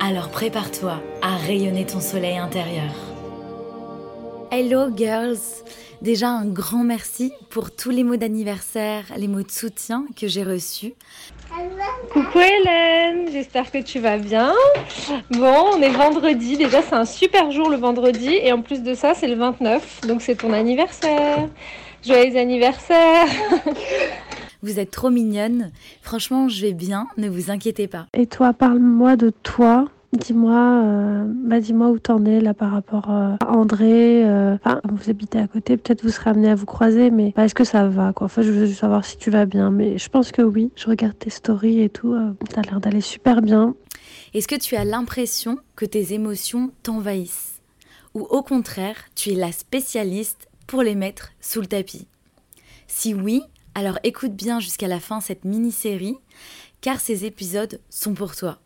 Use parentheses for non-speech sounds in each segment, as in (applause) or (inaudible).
Alors prépare-toi à rayonner ton soleil intérieur. Hello girls Déjà un grand merci pour tous les mots d'anniversaire, les mots de soutien que j'ai reçus. Coucou Hélène, j'espère que tu vas bien. Bon, on est vendredi, déjà c'est un super jour le vendredi et en plus de ça c'est le 29, donc c'est ton anniversaire. Joyeux anniversaire Vous êtes trop mignonne. Franchement, je vais bien, ne vous inquiétez pas. Et toi, parle-moi de toi. Dis-moi, euh, bah dis-moi où t'en es là par rapport euh, à André. Euh, enfin, vous habitez à côté, peut-être vous serez amené à vous croiser, mais bah, est-ce que ça va quoi Enfin, je veux juste savoir si tu vas bien, mais je pense que oui. Je regarde tes stories et tout, t'as l'air d'aller super bien. Est-ce que tu as l'impression que tes émotions t'envahissent? Ou au contraire, tu es la spécialiste pour les mettre sous le tapis? Si oui, alors écoute bien jusqu'à la fin cette mini-série, car ces épisodes sont pour toi.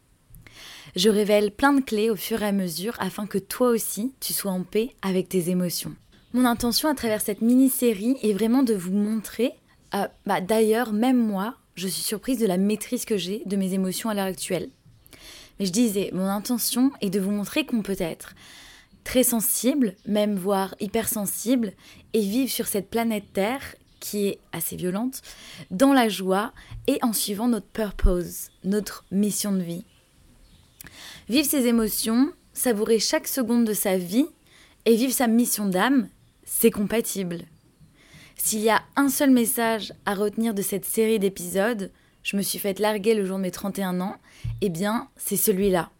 Je révèle plein de clés au fur et à mesure afin que toi aussi tu sois en paix avec tes émotions. Mon intention à travers cette mini-série est vraiment de vous montrer, euh, bah, d'ailleurs même moi, je suis surprise de la maîtrise que j'ai de mes émotions à l'heure actuelle. Mais je disais, mon intention est de vous montrer qu'on peut être très sensible, même voire hypersensible, et vivre sur cette planète Terre qui est assez violente, dans la joie et en suivant notre purpose, notre mission de vie. Vivre ses émotions, savourer chaque seconde de sa vie et vivre sa mission d'âme, c'est compatible. S'il y a un seul message à retenir de cette série d'épisodes, je me suis fait larguer le jour de mes 31 ans, eh bien, c'est celui-là.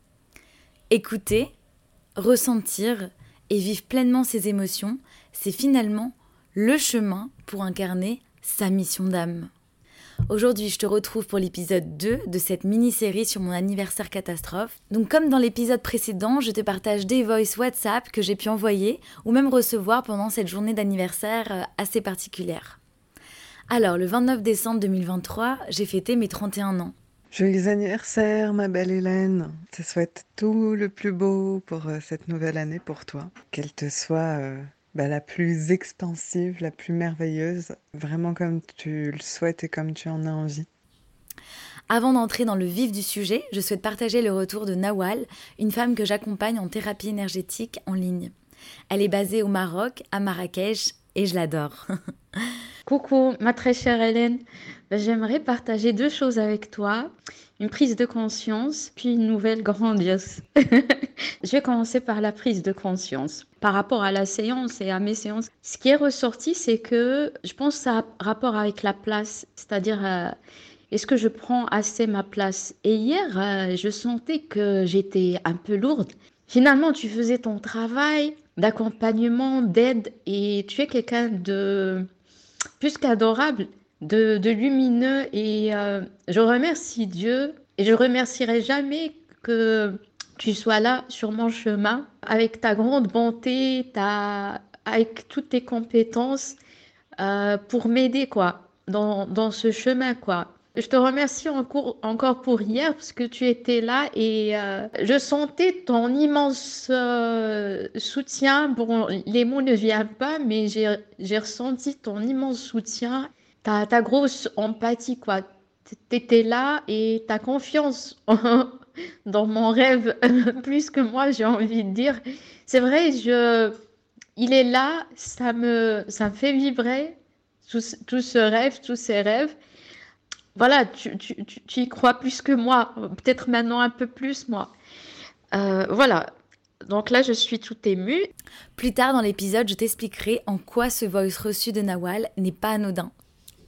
Écouter, ressentir et vivre pleinement ses émotions, c'est finalement le chemin pour incarner sa mission d'âme. Aujourd'hui, je te retrouve pour l'épisode 2 de cette mini-série sur mon anniversaire catastrophe. Donc comme dans l'épisode précédent, je te partage des voices WhatsApp que j'ai pu envoyer ou même recevoir pendant cette journée d'anniversaire euh, assez particulière. Alors, le 29 décembre 2023, j'ai fêté mes 31 ans. Joyeux anniversaire, ma belle Hélène. Je te souhaite tout le plus beau pour euh, cette nouvelle année pour toi. Qu'elle te soit euh, bah, la plus expansive, la plus merveilleuse, vraiment comme tu le souhaites et comme tu en as envie. Avant d'entrer dans le vif du sujet, je souhaite partager le retour de Nawal, une femme que j'accompagne en thérapie énergétique en ligne. Elle est basée au Maroc, à Marrakech, et je l'adore. (laughs) Coucou, ma très chère Hélène. Ben, j'aimerais partager deux choses avec toi. Une prise de conscience, puis une nouvelle grandiose. (laughs) je vais commencer par la prise de conscience. Par rapport à la séance et à mes séances, ce qui est ressorti, c'est que je pense a rapport avec la place, c'est-à-dire euh, est-ce que je prends assez ma place? Et hier, euh, je sentais que j'étais un peu lourde. Finalement, tu faisais ton travail d'accompagnement, d'aide, et tu es quelqu'un de plus qu'adorable, de, lumineux. Et euh, je remercie Dieu et je remercierai jamais que tu sois là sur mon chemin avec ta grande bonté, ta, avec toutes tes compétences euh, pour m'aider quoi dans, dans, ce chemin quoi. Je te remercie encore, pour hier parce que tu étais là et euh, je sentais ton immense euh, soutien. Bon, les mots ne viennent pas, mais j'ai ressenti ton immense soutien, ta, grosse empathie, quoi. Tu étais là et ta confiance (laughs) dans mon rêve, (laughs) plus que moi, j'ai envie de dire. C'est vrai, je, il est là, ça me, ça me fait vibrer, tout ce rêve, tous ces rêves voilà, tu, tu, tu, y crois plus que moi, peut-être maintenant un peu plus moi. Euh, voilà, donc là je suis tout émue. Plus tard dans l'épisode, je t'expliquerai en quoi ce voice reçu de Nawal n'est pas anodin.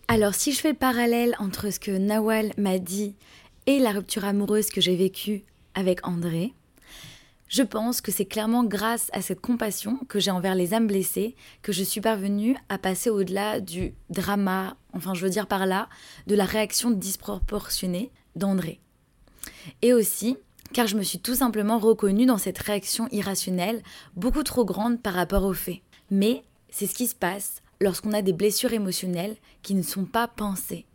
Alors si je fais le parallèle entre ce que Nawal m'a dit et la rupture amoureuse que j'ai vécue avec André, je pense que c'est clairement grâce à cette compassion que j'ai envers les âmes blessées que je suis parvenue à passer au-delà du drama, enfin je veux dire par là, de la réaction disproportionnée d'André. Et aussi car je me suis tout simplement reconnue dans cette réaction irrationnelle, beaucoup trop grande par rapport aux faits. Mais c'est ce qui se passe lorsqu'on a des blessures émotionnelles qui ne sont pas pensées.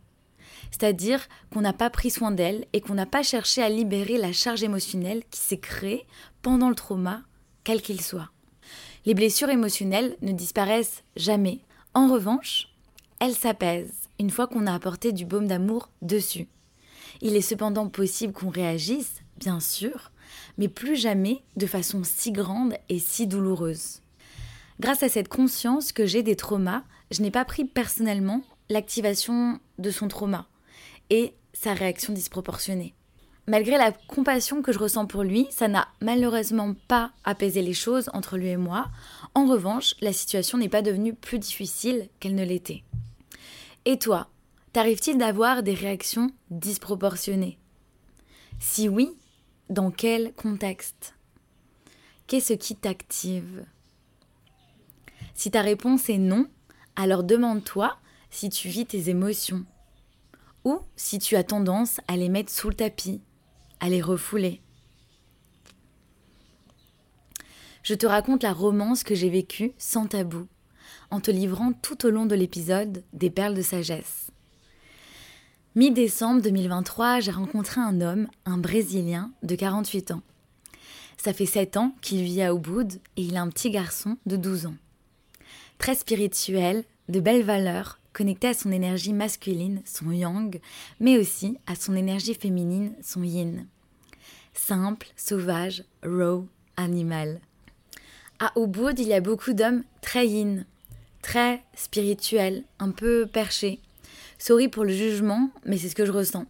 C'est-à-dire qu'on n'a pas pris soin d'elles et qu'on n'a pas cherché à libérer la charge émotionnelle qui s'est créée pendant le trauma, quel qu'il soit. Les blessures émotionnelles ne disparaissent jamais. En revanche, elles s'apaisent une fois qu'on a apporté du baume d'amour dessus. Il est cependant possible qu'on réagisse, bien sûr, mais plus jamais de façon si grande et si douloureuse. Grâce à cette conscience que j'ai des traumas, je n'ai pas pris personnellement l'activation de son trauma et sa réaction disproportionnée. Malgré la compassion que je ressens pour lui, ça n'a malheureusement pas apaisé les choses entre lui et moi. En revanche, la situation n'est pas devenue plus difficile qu'elle ne l'était. Et toi, t'arrive-t-il d'avoir des réactions disproportionnées? Si oui, dans quel contexte? Qu'est-ce qui t'active? Si ta réponse est non, alors demande-toi si tu vis tes émotions ou si tu as tendance à les mettre sous le tapis, à les refouler. Je te raconte la romance que j'ai vécue sans tabou, en te livrant tout au long de l'épisode des perles de sagesse. Mi-décembre 2023, j'ai rencontré un homme, un Brésilien de 48 ans. Ça fait 7 ans qu'il vit à Ubud et il a un petit garçon de 12 ans. Très spirituel, de belles valeurs, connecté à son énergie masculine, son yang, mais aussi à son énergie féminine, son yin. Simple, sauvage, raw, animal. À Ubud, il y a beaucoup d'hommes très yin, très spirituels, un peu perchés. Sorry pour le jugement, mais c'est ce que je ressens.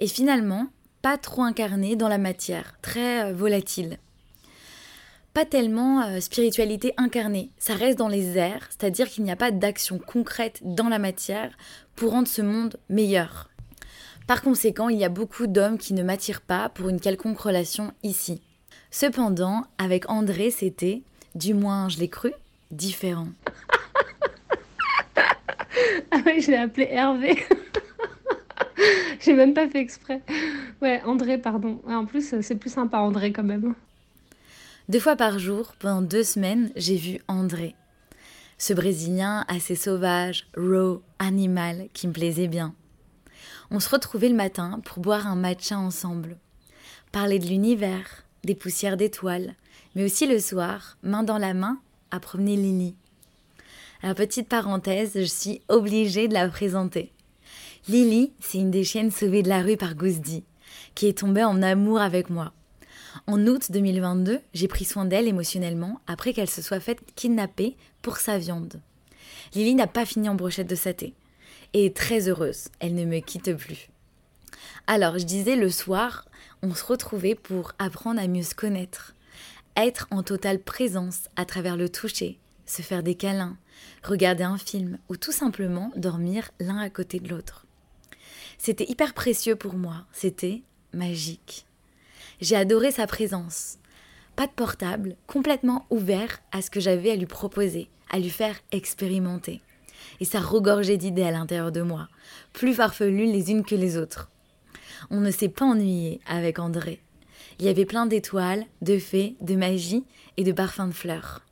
Et finalement, pas trop incarné dans la matière, très euh, volatile pas tellement euh, spiritualité incarnée. Ça reste dans les airs, c'est-à-dire qu'il n'y a pas d'action concrète dans la matière pour rendre ce monde meilleur. Par conséquent, il y a beaucoup d'hommes qui ne m'attirent pas pour une quelconque relation ici. Cependant, avec André, c'était, du moins je l'ai cru, différent. ah oui, je l'ai appelé Hervé. (laughs) J'ai même pas fait exprès. Ouais, André, pardon. En plus, c'est plus sympa André quand même. Deux fois par jour, pendant deux semaines, j'ai vu André. Ce Brésilien assez sauvage, raw, animal, qui me plaisait bien. On se retrouvait le matin pour boire un matcha ensemble, parler de l'univers, des poussières d'étoiles, mais aussi le soir, main dans la main, à promener Lily. La petite parenthèse, je suis obligée de la présenter. Lily, c'est une des chiennes sauvées de la rue par Gouzdi, qui est tombée en amour avec moi. En août 2022, j'ai pris soin d'elle émotionnellement après qu'elle se soit faite kidnapper pour sa viande. Lily n'a pas fini en brochette de saté et est très heureuse, elle ne me quitte plus. Alors, je disais le soir, on se retrouvait pour apprendre à mieux se connaître, être en totale présence à travers le toucher, se faire des câlins, regarder un film ou tout simplement dormir l'un à côté de l'autre. C'était hyper précieux pour moi, c'était magique. J'ai adoré sa présence. Pas de portable, complètement ouvert à ce que j'avais à lui proposer, à lui faire expérimenter. Et ça regorgeait d'idées à l'intérieur de moi, plus farfelues les unes que les autres. On ne s'est pas ennuyé avec André. Il y avait plein d'étoiles, de fées, de magie et de parfums de fleurs.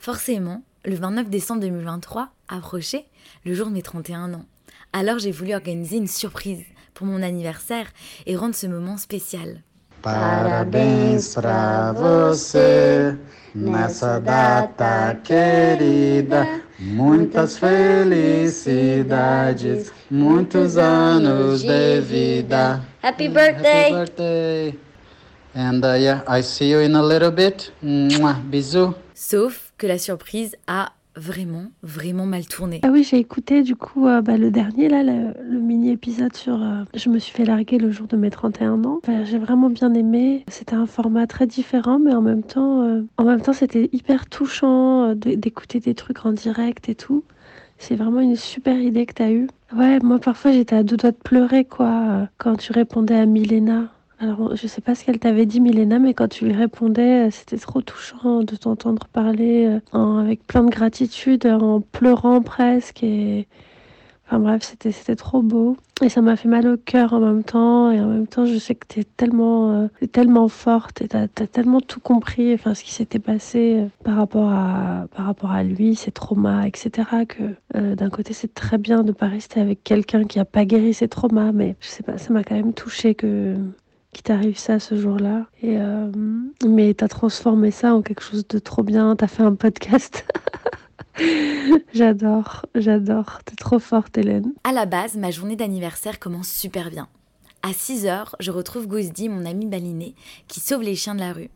Forcément, le 29 décembre 2023 approchait le jour de mes 31 ans. Alors j'ai voulu organiser une surprise pour mon anniversaire et rendre ce moment spécial. Parabéns para você nessa data querida. Muitas felicidades, muitos anos de vida. Happy birthday! Happy birthday! And uh, yeah, I see you in a little bit. Mwah, bisous. Sauf que la surprise a vraiment, vraiment mal tourné. Ah oui, j'ai écouté du coup euh, bah, le dernier, là, le, mini-épisode sur euh, Je me suis fait larguer le jour de mes 31 ans. j'ai vraiment bien aimé. C'était un format très différent, mais en même temps, euh, en même temps c'était hyper touchant d'écouter des trucs en direct et tout. C'est vraiment une super idée que tu as eue. Ouais, moi parfois j'étais à deux doigts de pleurer, quoi, quand tu répondais à Milena. Alors, je sais pas ce qu'elle t'avait dit, Milena, mais quand tu lui répondais, euh, c'était trop touchant de t'entendre parler euh, avec plein de gratitude, en pleurant presque. Et Enfin bref, c'était trop beau et ça m'a fait mal au cœur en même temps et en même temps je sais que t'es tellement euh, t'es tellement forte et t'as as tellement tout compris enfin ce qui s'était passé euh, par rapport à par rapport à lui ses traumas etc que euh, d'un côté c'est très bien de pas rester avec quelqu'un qui a pas guéri ses traumas mais je sais pas ça m'a quand même touché que qu'il t'arrive ça ce jour-là. Euh, mais t'as transformé ça en quelque chose de trop bien. T'as fait un podcast. (laughs) j'adore, j'adore. T'es trop forte, Hélène. À la base, ma journée d'anniversaire commence super bien. À 6 heures, je retrouve Gouzdi, mon ami baliné, qui sauve les chiens de la rue.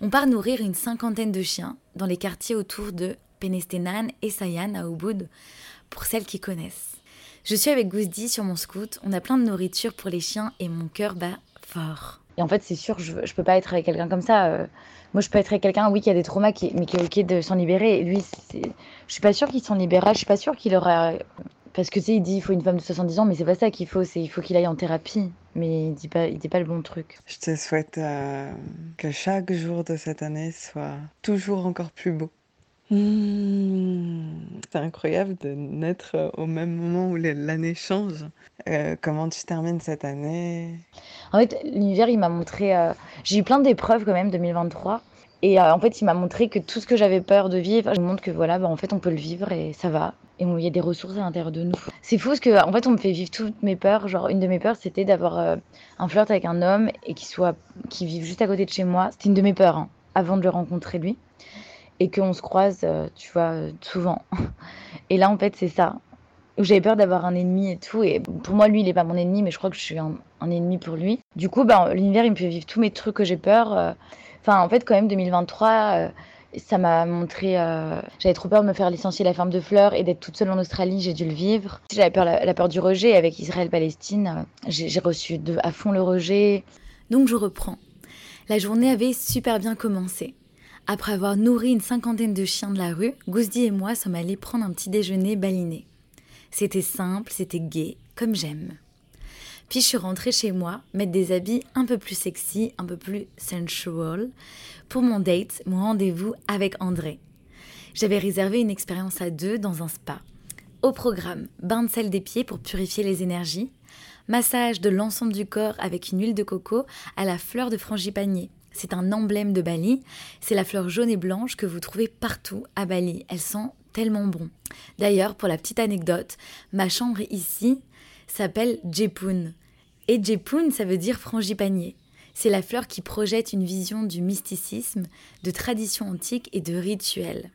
On part nourrir une cinquantaine de chiens dans les quartiers autour de Penestenan et Sayan à Ubud, pour celles qui connaissent. Je suis avec Gouzdi sur mon scout, on a plein de nourriture pour les chiens et mon cœur bat fort. Et en fait, c'est sûr, je, je peux pas être avec quelqu'un comme ça. euh. moi, je peux être avec quelqu'un, oui, qui a des traumas, qui, mais qui est ok de s'en libérer. Et lui, c'est- je suis pas sûre qu'il s'en libérera. Je suis pas sûre qu'il aura. Parce que tu sais, il dit il faut une femme de 70 ans, mais c'est pas ça qu'il faut. C'est il faut qu'il aille en thérapie. Mais il dit pas, il dit pas le bon truc. Je te souhaite euh, que chaque jour de cette année soit toujours encore plus beau. Mmh, c'est incroyable de naître euh, au même moment où l'année change. Euh, comment tu termines cette année? En fait, l'univers, il m'a montré. euh, J'ai eu plein d'épreuves quand même 2023. Et en fait, il m'a montré que tout ce que j'avais peur de vivre, je me montre que voilà, bah, en fait, on peut le vivre et ça va. Et il y a des ressources à l'intérieur de nous. C'est fou parce que en fait, on me fait vivre toutes mes peurs. Genre, une de mes peurs, c'était d'avoir un flirt avec un homme et qu'il soit, qu'il vive juste à côté de chez moi. C'était une de mes peurs hein, avant de le rencontrer lui et qu'on se croise, euh, tu vois, euh, souvent. (laughs) Et là, en fait, c'est ça. J'avais peur d'avoir un ennemi et tout. Et pour moi, lui, il est pas mon ennemi, mais je crois que je suis un, ennemi pour lui. Du coup, ben, l'univers, il me fait vivre tous mes trucs que j'ai peur. euh. Enfin, en fait, quand même, 2023, euh, ça m'a montré. J'avais trop peur de me faire licencier la ferme de fleurs et d'être toute seule en Australie. J'ai dû le vivre. J'avais peur, la, peur du rejet avec Israël-Palestine. J'ai reçu à fond le rejet. Donc je reprends. La journée avait super bien commencé. Après avoir nourri une cinquantaine de chiens de la rue, Gouzdi et moi sommes allés prendre un petit déjeuner baliné. C'était simple, c'était gai, comme j'aime. Puis je suis rentrée chez moi, mettre des habits un peu plus sexy, un peu plus sensual, pour mon date, mon rendez-vous avec André. J'avais réservé une expérience à deux dans un spa. Au programme, bain de sel des pieds pour purifier les énergies, massage de l'ensemble du corps avec une huile de coco à la fleur de frangipanier. C'est un emblème de Bali. C'est la fleur jaune et blanche que vous trouvez partout à Bali. Elle sent tellement bon. D'ailleurs, pour la petite anecdote, ma chambre ici s'appelle Jepun. Et Jepun, ça veut dire frangipanier. C'est la fleur qui projette une vision du mysticisme, de traditions antiques et de rituels.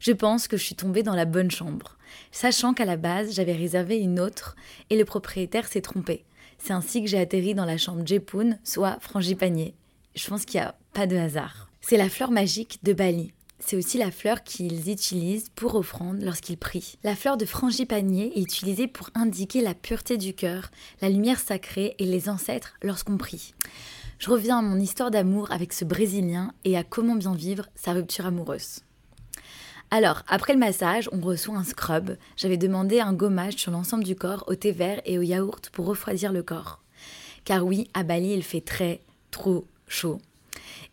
Je pense que je suis tombée dans la bonne chambre, sachant qu'à la base j'avais réservé une autre et le propriétaire s'est trompé. C'est ainsi que j'ai atterri dans la chambre Jepun, soit frangipanier. Je pense qu'il n'y a pas de hasard. C'est la fleur magique de Bali. C'est aussi la fleur qu'ils utilisent pour offrande lorsqu'ils prient. La fleur de frangipanier est utilisée pour indiquer la pureté du cœur, la lumière sacrée et les ancêtres lorsqu'on prie. Je reviens à mon histoire d'amour avec ce Brésilien et à comment bien vivre sa rupture amoureuse. Alors, après le massage, on reçoit un scrub. J'avais demandé un gommage sur l'ensemble du corps au thé vert et au yaourt pour refroidir le corps. Car oui, à Bali, il fait très, trop chaud.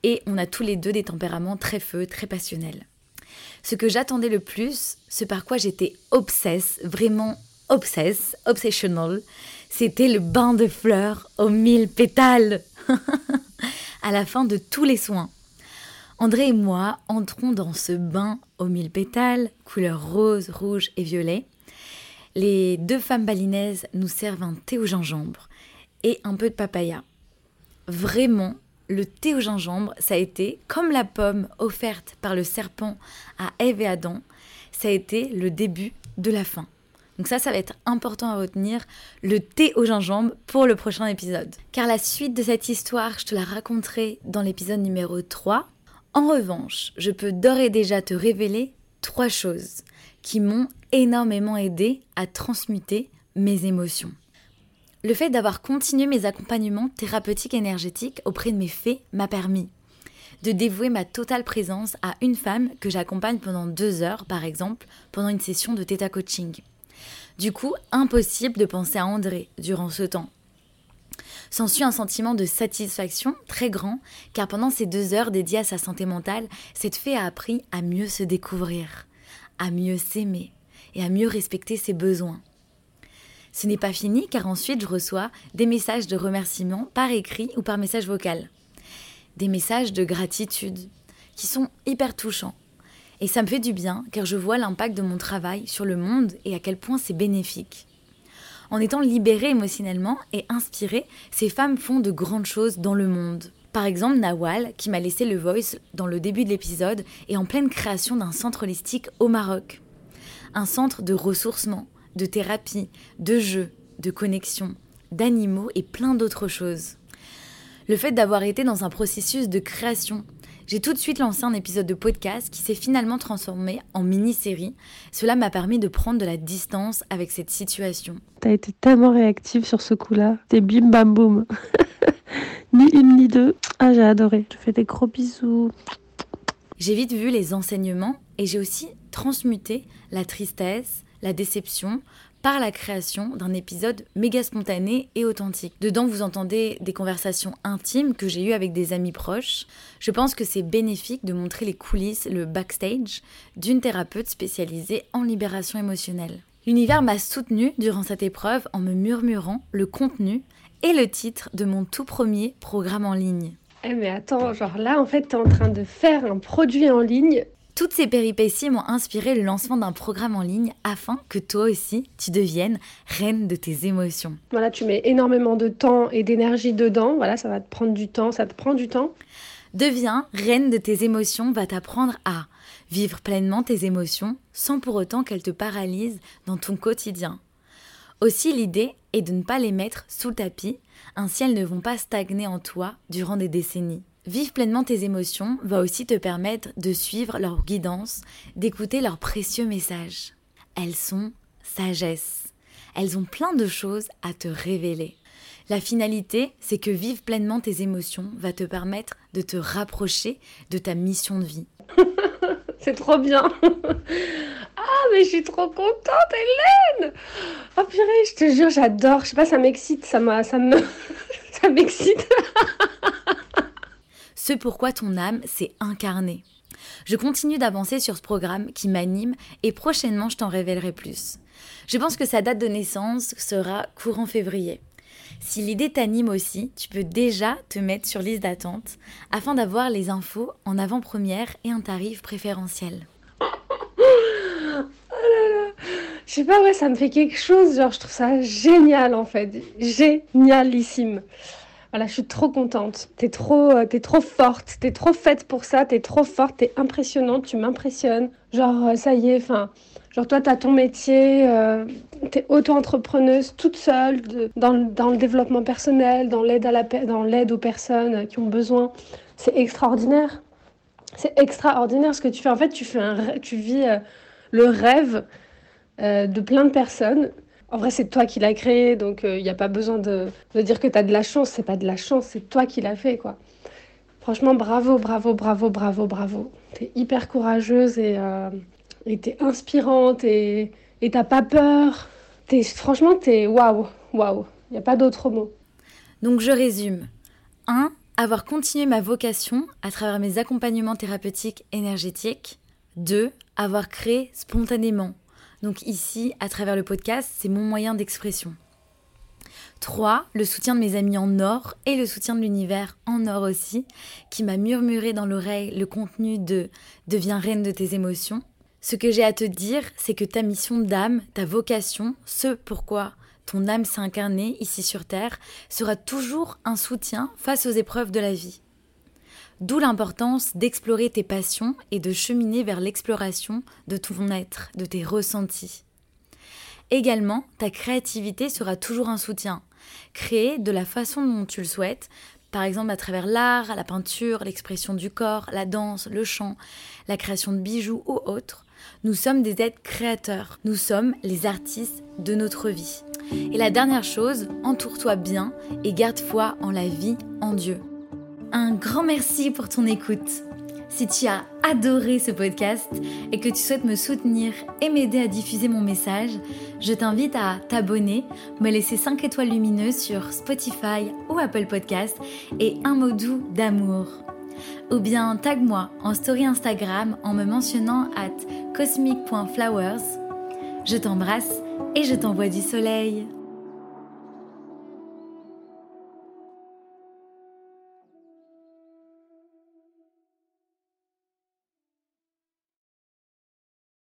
Et on a tous les deux des tempéraments très feux, très passionnels. Ce que j'attendais le plus, ce par quoi j'étais obsesse, vraiment obsesse, obsessional, c'était le bain de fleurs aux mille pétales. (laughs) à la fin de tous les soins. André et moi entrons dans ce bain aux mille pétales, couleur rose, rouge et violet. Les deux femmes balinaises nous servent un thé au gingembre et un peu de papaya. Vraiment, le thé au gingembre, ça a été comme la pomme offerte par le serpent à Ève et Adam, ça a été le début de la fin. Donc ça, ça va être important à retenir, le thé au gingembre pour le prochain épisode. Car la suite de cette histoire, je te la raconterai dans l'épisode numéro 3. En revanche, je peux d'ores et déjà te révéler trois choses qui m'ont énormément aidé à transmuter mes émotions. Le fait d'avoir continué mes accompagnements thérapeutiques énergétiques auprès de mes fées m'a permis de dévouer ma totale présence à une femme que j'accompagne pendant deux heures, par exemple, pendant une session de Theta Coaching. Du coup, impossible de penser à André durant ce temps. S'ensuit un sentiment de satisfaction très grand, car pendant ces deux heures dédiées à sa santé mentale, cette fée a appris à mieux se découvrir, à mieux s'aimer et à mieux respecter ses besoins. Ce n'est pas fini car ensuite je reçois des messages de remerciement par écrit ou par message vocal. Des messages de gratitude qui sont hyper touchants. Et ça me fait du bien car je vois l'impact de mon travail sur le monde et à quel point c'est bénéfique. En étant libérée émotionnellement et inspirée, ces femmes font de grandes choses dans le monde. Par exemple, Nawal, qui m'a laissé le voice dans le début de l'épisode, est en pleine création d'un centre holistique au Maroc. Un centre de ressourcement, de thérapie, de jeu, de connexion, d'animaux et plein d'autres choses. Le fait d'avoir été dans un processus de création, j'ai tout de suite lancé un épisode de podcast qui s'est finalement transformé en mini-série. Cela m'a permis de prendre de la distance avec cette situation. T'as été tellement réactive sur ce coup-là. T'es bim bam boum. (laughs) ni une ni deux. Ah, j'ai adoré. Je fais des gros bisous. J'ai vite vu les enseignements et j'ai aussi transmuté la tristesse, la déception, par la création d'un épisode méga spontané et authentique. Dedans, vous entendez des conversations intimes que j'ai eues avec des amis proches. Je pense que c'est bénéfique de montrer les coulisses, le backstage d'une thérapeute spécialisée en libération émotionnelle. L'univers m'a soutenue durant cette épreuve en me murmurant le contenu et le titre de mon tout premier programme en ligne. Eh mais attends, genre là en fait t'es en train de faire un produit en ligne toutes ces péripéties m'ont inspiré le lancement d'un programme en ligne afin que toi aussi, tu deviennes reine de tes émotions. Voilà, tu mets énormément de temps et d'énergie dedans. Voilà, ça va te prendre du temps, ça te prend du temps. Deviens reine de tes émotions va t'apprendre à vivre pleinement tes émotions sans pour autant qu'elles te paralysent dans ton quotidien. Aussi, l'idée est de ne pas les mettre sous le tapis, ainsi elles ne vont pas stagner en toi durant des décennies. Vivre pleinement tes émotions va aussi te permettre de suivre leur guidance, d'écouter leurs précieux messages. Elles sont sagesse. Elles ont plein de choses à te révéler. La finalité, c'est que vivre pleinement tes émotions va te permettre de te rapprocher de ta mission de vie. (laughs) c'est trop bien. (laughs) ah, mais je suis trop contente, Hélène. Oh purée, je te jure, j'adore. Je sais pas, ça m'excite, ça, ça me, (laughs) ça m'excite. Ce pourquoi ton âme s'est incarnée. Je continue d'avancer sur ce programme qui m'anime et prochainement je t'en révélerai plus. Je pense que sa date de naissance sera courant février. Si l'idée t'anime aussi, tu peux déjà te mettre sur liste d'attente afin d'avoir les infos en avant-première et un tarif préférentiel. oh. Je sais pas, ouais, ça me fait quelque chose, genre je trouve ça génial en fait, génialissime. Voilà, je suis trop contente. T'es trop, euh, es trop forte. T'es trop faite pour ça. T'es trop forte. T'es impressionnante. Tu m'impressionnes. Genre, euh, ça y est. Enfin, genre toi, t'as ton métier. Euh, t'es auto-entrepreneuse toute seule dans, le développement personnel, dans l'aide dans l'aide aux personnes qui ont besoin. C'est extraordinaire. C'est extraordinaire ce que tu fais. En fait, tu fais un, tu vis le rêve de plein de personnes en vrai, c'est toi qui l'as créé, donc il euh, n'y a pas besoin de, dire que tu as de la chance. C'est pas de la chance, c'est toi qui l'as fait, quoi. Franchement, bravo, bravo, bravo, bravo, bravo. Tu es hyper courageuse et euh, es inspirante et t'as pas peur. Es, franchement, t'es waouh, waouh. Il n'y a pas d'autre mot. Donc je résume. 1. Avoir continué ma vocation à travers mes accompagnements thérapeutiques énergétiques. 2. Avoir créé spontanément donc ici, à travers le podcast, c'est mon moyen d'expression. 3. Le soutien de mes amis en or et le soutien de l'univers en or aussi, qui m'a murmuré dans l'oreille le contenu de Deviens reine de tes émotions. Ce que j'ai à te dire, c'est que ta mission d'âme, ta vocation, ce pourquoi ton âme s'est incarnée ici sur Terre, sera toujours un soutien face aux épreuves de la vie. D'où l'importance d'explorer tes passions et de cheminer vers l'exploration de ton être, de tes ressentis. Également, ta créativité sera toujours un soutien. Créer de la façon dont tu le souhaites, par exemple à travers l'art, la peinture, l'expression du corps, la danse, le chant, la création de bijoux ou autres. Nous sommes des êtres créateurs. Nous sommes les artistes de notre vie. Et la dernière chose, entoure-toi bien et garde foi en la vie, en Dieu. Un grand merci pour ton écoute. Si tu as adoré ce podcast et que tu souhaites me soutenir et m'aider à diffuser mon message, je t'invite à t'abonner, me laisser 5 étoiles lumineuses sur Spotify ou Apple Podcast et un mot doux d'amour. Ou bien tag-moi en story Instagram en me mentionnant at cosmic.flowers. Je t'embrasse et je t'envoie du soleil.